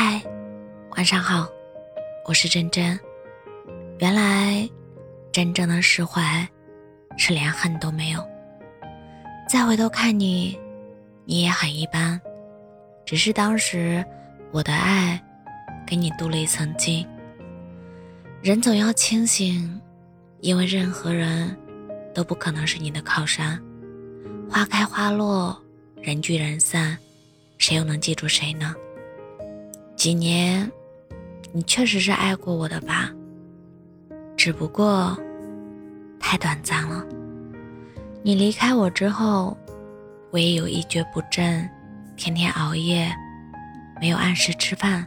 嗨，晚上好，我是真真。原来，真正的释怀是连恨都没有。再回头看你，你也很一般，只是当时我的爱给你镀了一层金。人总要清醒，因为任何人都不可能是你的靠山。花开花落，人聚人散，谁又能记住谁呢？几年，你确实是爱过我的吧？只不过太短暂了。你离开我之后，我也有一蹶不振，天天熬夜，没有按时吃饭，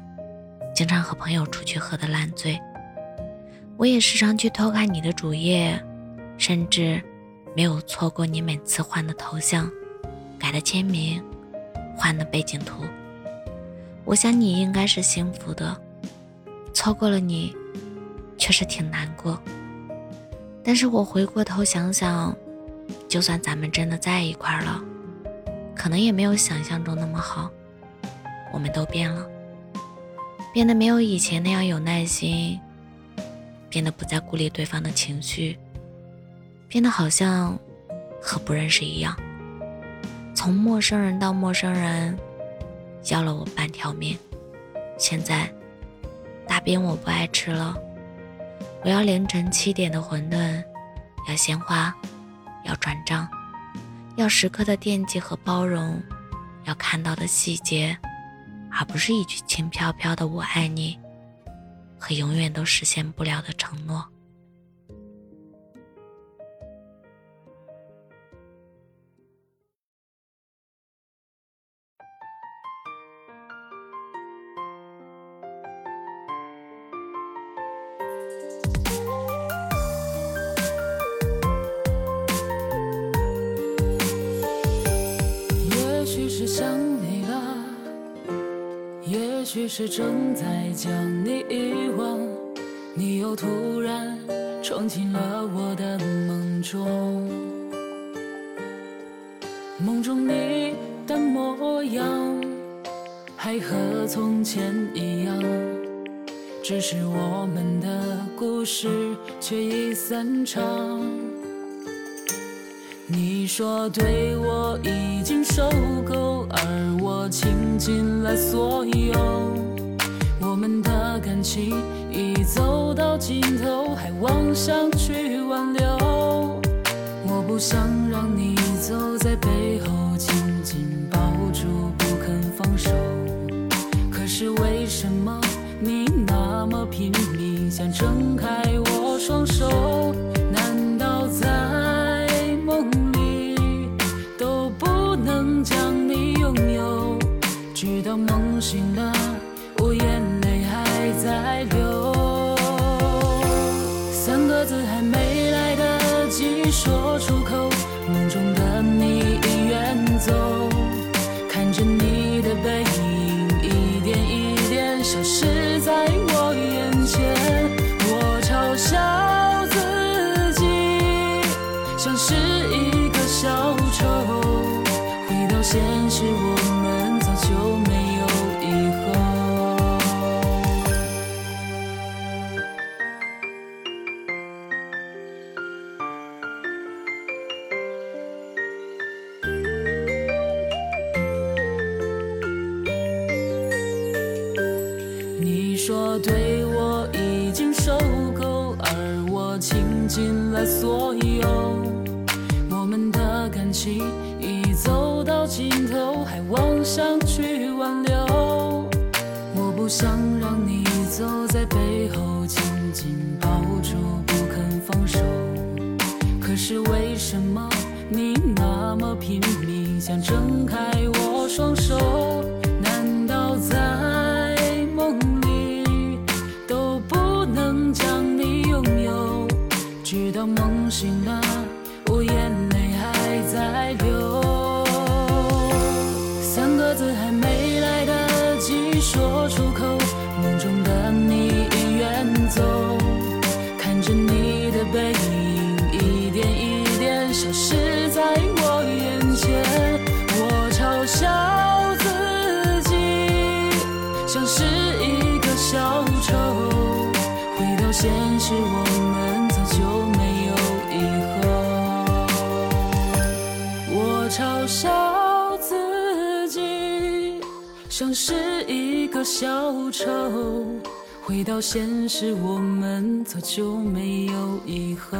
经常和朋友出去喝得烂醉。我也时常去偷看你的主页，甚至没有错过你每次换的头像、改的签名、换的背景图。我想你应该是幸福的，错过了你，确实挺难过。但是我回过头想想，就算咱们真的在一块了，可能也没有想象中那么好。我们都变了，变得没有以前那样有耐心，变得不再顾虑对方的情绪，变得好像和不认识一样，从陌生人到陌生人。要了我半条命，现在大饼我不爱吃了，我要凌晨七点的馄饨，要鲜花，要转账，要时刻的惦记和包容，要看到的细节，而不是一句轻飘飘的我爱你和永远都实现不了的承诺。许是正在将你遗忘，你又突然闯进了我的梦中。梦中你的模样还和从前一样，只是我们的故事却已散场。你说对我已经受够，而我倾尽了所有。我们的感情已走到尽头，还妄想去挽留。我不想让你走在背后紧紧抱住不肯放手，可是为什么你那么拼命想挣开我双手？说出口，梦中的说对我已经受够，而我倾尽了所有。我们的感情已走到尽头，还妄想去挽留。我不想让你走在背后紧紧抱住不肯放手，可是为什么你那么拼命想挣开我双手？醒了，我眼泪还在流，三个字还没来得及说出口，梦中的你已远走，看着你的背影一点一点消失在我眼前，我嘲笑自己，像是一个小丑。回到现实，我嘲笑自己，像是一个小丑。回到现实，我们早就没有以后。